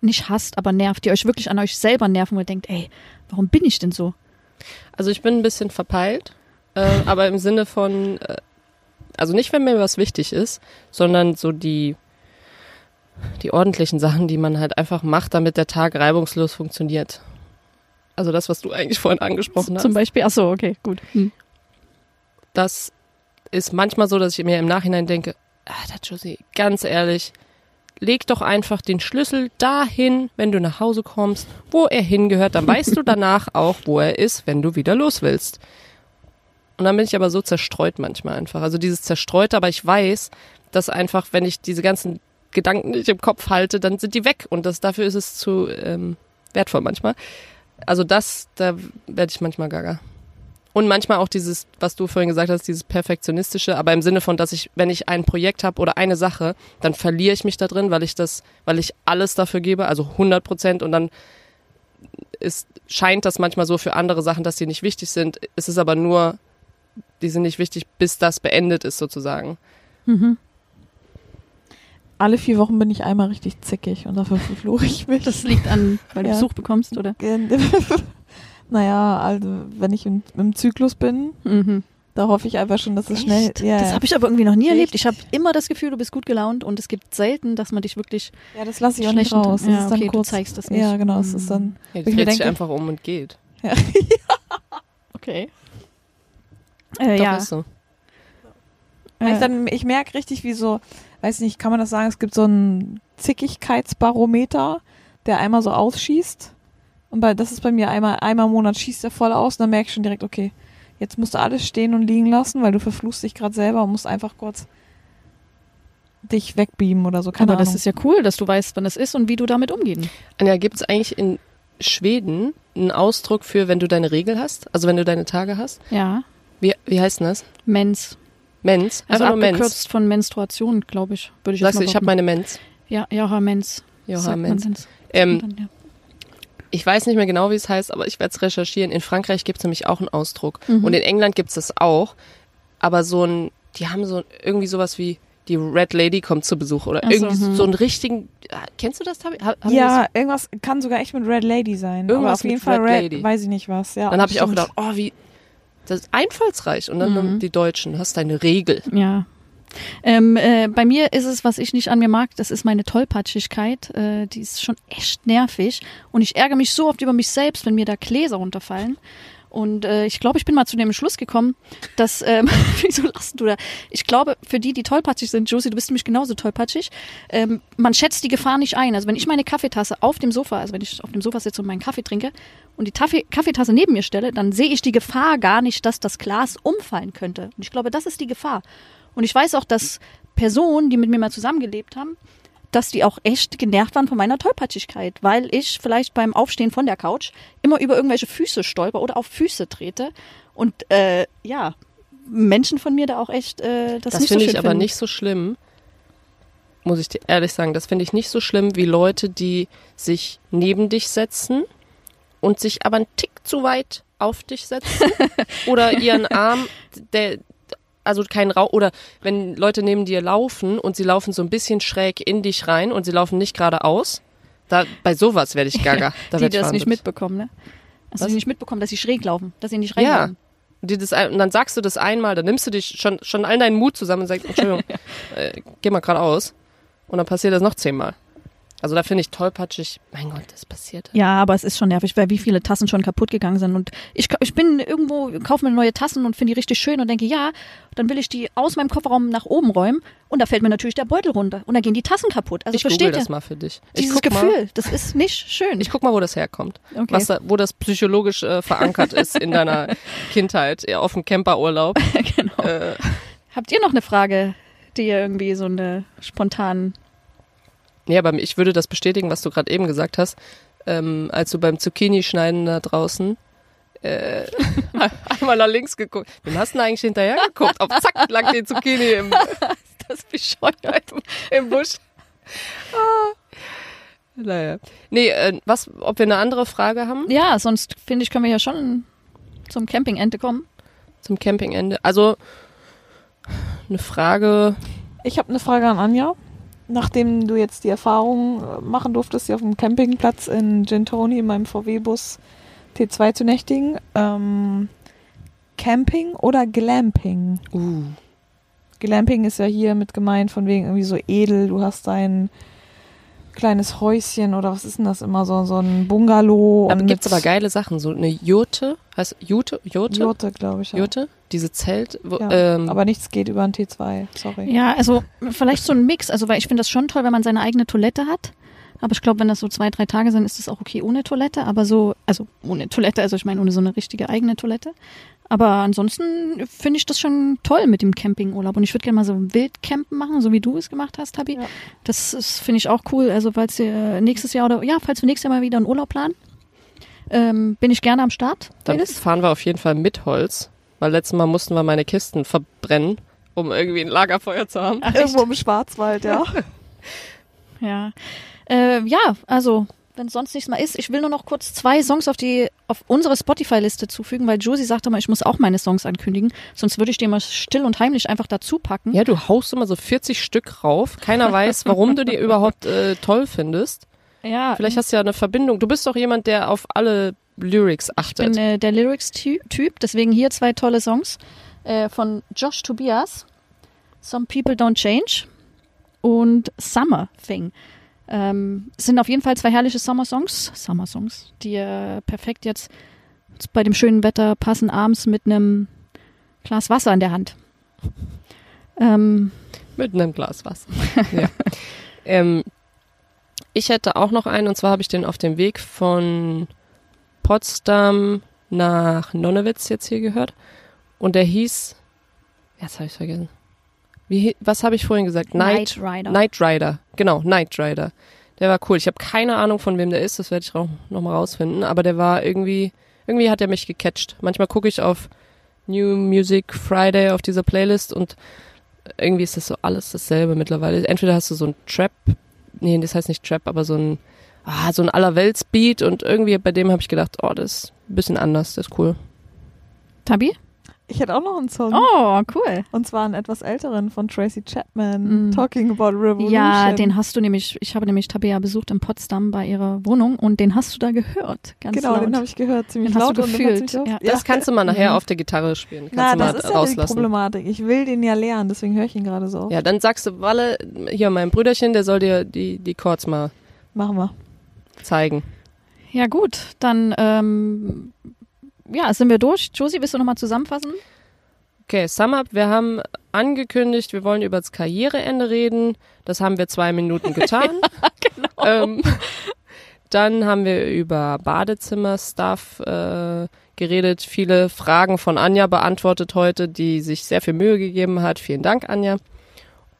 nicht hasst, aber nervt, die euch wirklich an euch selber nerven, wo ihr denkt, ey, warum bin ich denn so? Also ich bin ein bisschen verpeilt, äh, aber im Sinne von, äh, also nicht, wenn mir was wichtig ist, sondern so die, die ordentlichen Sachen, die man halt einfach macht, damit der Tag reibungslos funktioniert. Also das, was du eigentlich vorhin angesprochen hast. Zum Beispiel, ach so, okay, gut. Hm. das ist manchmal so, dass ich mir im Nachhinein denke, ah, das Josie, ganz ehrlich, leg doch einfach den Schlüssel dahin, wenn du nach Hause kommst, wo er hingehört. Dann weißt du danach auch, wo er ist, wenn du wieder los willst. Und dann bin ich aber so zerstreut manchmal einfach. Also dieses Zerstreute, aber ich weiß, dass einfach, wenn ich diese ganzen Gedanken nicht im Kopf halte, dann sind die weg. Und das, dafür ist es zu ähm, wertvoll manchmal. Also das, da werde ich manchmal gaga. Und manchmal auch dieses, was du vorhin gesagt hast, dieses perfektionistische, aber im Sinne von, dass ich, wenn ich ein Projekt habe oder eine Sache, dann verliere ich mich da drin, weil ich das, weil ich alles dafür gebe, also 100 Prozent und dann ist, scheint das manchmal so für andere Sachen, dass die nicht wichtig sind. Es ist aber nur, die sind nicht wichtig, bis das beendet ist sozusagen. Mhm. Alle vier Wochen bin ich einmal richtig zickig und dafür verfluche ich mich. Das liegt an, weil du Ja. Besuch bekommst, oder? naja, also wenn ich im, im Zyklus bin, Mhm. da hoffe ich einfach schon, dass es schnell. Echt? Ja, das ja. habe ich aber irgendwie noch nie Echt? erlebt. Ich habe immer das Gefühl, du bist gut gelaunt und es gibt selten, dass man dich wirklich ja, das lasse ich auch nicht schlecht raus. Das Ja, ist dann okay, du kurz. zeigst das nicht. Ja, genau. Es ist dann. Ja, Ich die dreht sich denke- einfach um und geht. Okay. Äh, Doch, ja. ist so. Ich, Äh, dann, ich merke richtig, wie so, weiß nicht, kann man das sagen, es gibt so einen Zickigkeitsbarometer, der einmal so ausschießt. Und bei, das ist bei mir einmal, einmal im Monat schießt er voll aus und dann merke ich schon direkt, okay, jetzt musst du alles stehen und liegen lassen, weil du verfluchst dich gerade selber und musst einfach kurz dich wegbeamen oder so. Keine aber das Ahnung. ist ja cool, dass du weißt, wann es ist und wie du damit umgehen. Anja, gibt es eigentlich in Schweden einen Ausdruck für, wenn du deine Regel hast? Also wenn du deine Tage hast? Ja. Wie, wie heißt denn das? Mens. Mens? Also Einfach nur abgekürzt Mens. von Menstruation, glaube ich. Würde ich jetzt Sagst mal du, ich habe meine Mens. Ja, ja, Mens. Mens. Mens. Ähm, Dann, ja. Ich weiß nicht mehr genau, wie es heißt, aber ich werde es recherchieren. In Frankreich gibt es nämlich auch einen Ausdruck. Mhm. Und in England gibt es das auch. Aber so ein, die haben so irgendwie sowas wie die Red Lady kommt zu Besuch oder Ach irgendwie hm. so einen richtigen. Kennst du das? Tabi? Ha- haben wir Ja, irgendwas kann sogar echt mit Red Lady sein. aber Irgendwas auf jeden mit Fall Red Red, Lady. weiß ich nicht was. Ja, Das? Dann habe ich auch gedacht, oh, wie. Das ist einfallsreich. Und dann Mhm. die Deutschen, hast deine Regel. Ja. Ähm, äh, bei mir ist es, was ich nicht an mir mag, das ist meine Tollpatschigkeit. Äh, die ist schon echt nervig. Und ich ärgere mich so oft über mich selbst, wenn mir da Gläser runterfallen. Und äh, ich glaube, ich bin mal zu dem Schluss gekommen, dass, ähm, wieso lachst du da? Ich glaube, für die, die tollpatschig sind, Josie, du bist nämlich genauso tollpatschig, ähm, man schätzt die Gefahr nicht ein. Also wenn ich meine Kaffeetasse auf dem Sofa, also wenn ich auf dem Sofa sitze und meinen Kaffee trinke und die Kaffee Kaffeetasse neben mir stelle, dann sehe ich die Gefahr gar nicht, dass das Glas umfallen könnte. Und ich glaube, das ist die Gefahr. Und ich weiß auch, dass Personen, die mit mir mal zusammengelebt haben, dass die auch echt genervt waren von meiner Tollpatschigkeit, weil ich vielleicht beim Aufstehen von der Couch immer über irgendwelche Füße stolper oder auf Füße trete. Und äh, ja, Menschen von mir da auch echt äh, das, Das, nicht so finde schön ich aber finden. nicht so schlimm. Muss ich dir ehrlich sagen, das finde ich nicht so schlimm wie Leute, die sich neben dich setzen und sich aber einen Tick zu weit auf dich setzen oder ihren Arm, der, also kein Rauch, oder wenn Leute neben dir laufen und sie laufen so ein bisschen schräg in dich rein und sie laufen nicht geradeaus, da, bei sowas werde ich gaga. Da die ich das nicht mitbekommen, ne? Also die nicht mitbekommen, dass sie schräg laufen, dass sie nicht Ja. reinlaufen. Die das, und dann sagst du das einmal, dann nimmst du dich schon, schon all deinen Mut zusammen und sagst, Entschuldigung, äh, geh mal geradeaus. Und dann passiert das noch zehnmal. Also da finde ich tollpatschig, mein Gott, das passiert. Ja, aber es ist schon nervig, weil wie viele Tassen schon kaputt gegangen sind. Und ich, ich bin irgendwo, kaufe mir neue Tassen und finde die richtig schön und denke, ja, dann will ich die aus meinem Kofferraum nach oben räumen und da fällt mir natürlich der Beutel runter und dann gehen die Tassen kaputt. Also ich google versteht das mal für dich. Ich Dieses Gefühl, Mal, das ist nicht schön. ich guck mal, wo das herkommt. okay. Was da, wo das psychologisch äh, verankert ist in deiner Kindheit, ja, auf dem Camperurlaub. genau. Äh, Habt ihr noch eine Frage, die ihr irgendwie so eine spontan nee, aber ich würde das bestätigen, was du gerade eben gesagt hast. Ähm, als du beim Zucchini-Schneiden da draußen äh, einmal nach links geguckt. Wem hast du denn eigentlich hinterher geguckt? Auf zack lag die Zucchini im, das bescheuert? im Busch. Ah. Naja. Nee, äh, was, ob wir eine andere Frage haben Ja, sonst finde ich, können wir ja schon zum Campingende kommen. zum Campingende? Also, eine Frage. Ich habe eine Frage an Anja. Nachdem du jetzt die Erfahrung äh, machen durftest, hier auf dem Campingplatz in Gentoni in meinem VW-Bus T2 zu nächtigen, ähm, Camping oder Glamping? Uh. Glamping ist ja hier mit gemeint, von wegen irgendwie so edel, du hast dein kleines Häuschen oder was ist denn das immer, so, so ein Bungalow. Aber gibt's mit aber geile Sachen, so eine Jurte, heißt Jute, Jurte, Jurte, glaube ich. Ja. Jurte, diese Zelt, wo, Ja, ähm, aber nichts geht über ein T2, sorry. Ja, also vielleicht so ein Mix. Also weil ich finde das schon toll, wenn man seine eigene Toilette hat. Aber ich glaube, wenn das so zwei, drei Tage sind, ist das auch okay ohne Toilette. Aber so, also ohne Toilette, also ich meine ohne so eine richtige eigene Toilette. Aber ansonsten finde ich das schon toll mit dem Campingurlaub. Und ich würde gerne mal so Wildcampen machen, so wie du es gemacht hast, Tabi. Ja. Das finde ich auch cool. Also falls ihr nächstes Jahr oder ja, falls wir nächstes Jahr mal wieder einen Urlaub planen, ähm, bin ich gerne am Start. dann fahren wir auf jeden Fall mit Holz, weil letztes Mal mussten wir meine Kisten verbrennen, um irgendwie ein Lagerfeuer zu haben. Ach? Irgendwo im Schwarzwald, ja. Ja. Äh, ja, also, wenn es sonst nichts mehr ist, ich will nur noch kurz zwei Songs auf die auf unsere Spotify-Liste zufügen, weil Josie sagte mal, ich muss auch meine Songs ankündigen, sonst würde ich die mal still und heimlich einfach dazu packen. Ja, du haust immer so 40 Stück rauf. Keiner weiß, warum du die überhaupt äh, toll findest. Ja, Vielleicht hast du ja eine Verbindung. Du bist doch jemand, der auf alle Lyrics ich achtet. bin äh, der Lyrics-Typ, deswegen hier zwei tolle Songs äh, von Josh Tobias, Some People Don't Change und Summer Thing. Ähm, es sind auf jeden Fall zwei herrliche Summer-Songs, Summer-Songs, die äh, perfekt jetzt bei dem schönen Wetter passen, abends mit einem Glas Wasser in der Hand. Ähm, Mit einem Glas Wasser. ja. ähm, ich hätte auch noch einen, und zwar habe ich den auf dem Weg von Potsdam nach Nonnewitz jetzt hier gehört. Und der hieß, jetzt habe ich vergessen. Wie, was habe ich vorhin gesagt? Night Rider. Knight Rider. Genau, Knight Rider. Der war cool. Ich habe keine Ahnung, von wem der ist. Das werde ich auch noch mal rausfinden. Aber der war irgendwie, irgendwie hat er mich gecatcht. Manchmal gucke ich auf New Music Friday auf dieser Playlist und irgendwie ist das so alles dasselbe mittlerweile. Entweder hast du so ein Trap, nee, das heißt nicht Trap, aber so ein, ah, so ein Allerweltsbeat und irgendwie bei dem habe ich gedacht, oh, das ist ein bisschen anders, das ist cool. Tabi? Ich hätte auch noch einen Song. Oh, cool. Und zwar einen etwas älteren von Tracy Chapman, mm. Talking About Revolution. Ja, den hast du nämlich, ich habe nämlich Tabea besucht in Potsdam bei ihrer Wohnung und den hast du da gehört. Ganz genau, laut. den habe ich gehört, ziemlich den laut. Hast du gefühlt. Ja. Das kannst du mal nachher mhm. auf der Gitarre spielen. Kannst Na, du mal das ist rauslassen. ja die Problematik. Ich will den ja lernen, deswegen höre ich ihn gerade so. Ja, dann sagst du, Walle, hier mein Brüderchen, der soll dir die, die Chords mal Machen wir. Zeigen. Ja gut, dann ähm, ja, sind wir durch. Josie, willst du nochmal zusammenfassen? Okay, Sum Up, wir haben angekündigt, wir wollen über das Karriereende reden. Das haben wir zwei Minuten getan. genau. Ähm, dann haben wir über Badezimmer-Stuff äh, geredet, viele Fragen von Anja beantwortet heute, die sich sehr viel Mühe gegeben hat. Vielen Dank, Anja.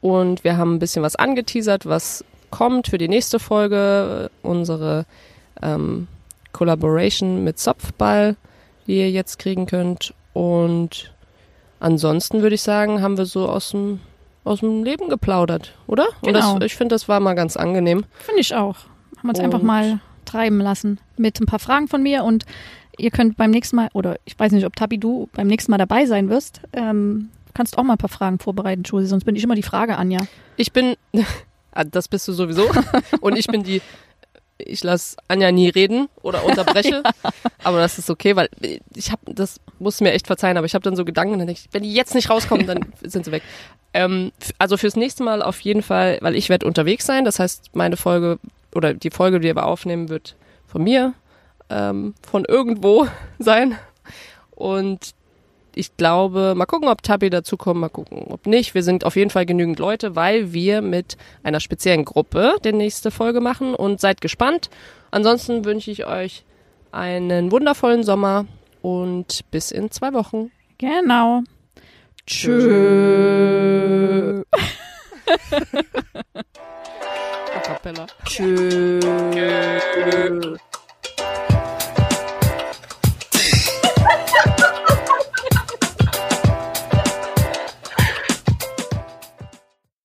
Und wir haben ein bisschen was angeteasert, was kommt für die nächste Folge. Unsere ähm, Collaboration mit Zopfball, die ihr jetzt kriegen könnt. Und ansonsten würde ich sagen, haben wir so aus dem aus dem Leben geplaudert, oder? Genau. Das, ich finde, das war mal ganz angenehm. Finde ich auch. Haben uns Und- einfach mal treiben lassen mit ein paar Fragen von mir und ihr könnt beim nächsten Mal, oder ich weiß nicht, ob Tabi du beim nächsten Mal dabei sein wirst, ähm, kannst auch mal ein paar Fragen vorbereiten, Josie, sonst bin ich immer die Frage, Anja. Ich bin, das bist du sowieso. Und ich bin die, ich lasse Anja nie reden oder unterbreche. Aber das ist okay, weil ich habe, das muss mir echt verzeihen, aber ich habe dann so Gedanken, dann denke ich, wenn die jetzt nicht rauskommen, dann sind sie weg. Ähm, also fürs nächste Mal auf jeden Fall, weil ich werde unterwegs sein. Das heißt, meine Folge oder die Folge, die wir aufnehmen, wird von mir, ähm, von irgendwo sein. Und ich glaube, mal gucken, ob Tabi dazukommt, mal gucken, ob nicht. Wir sind auf jeden Fall genügend Leute, weil wir mit einer speziellen Gruppe die nächste Folge machen und seid gespannt. Ansonsten wünsche ich euch einen wundervollen Sommer und bis in zwei Wochen. Genau. Tschö. Cappella. Tschö.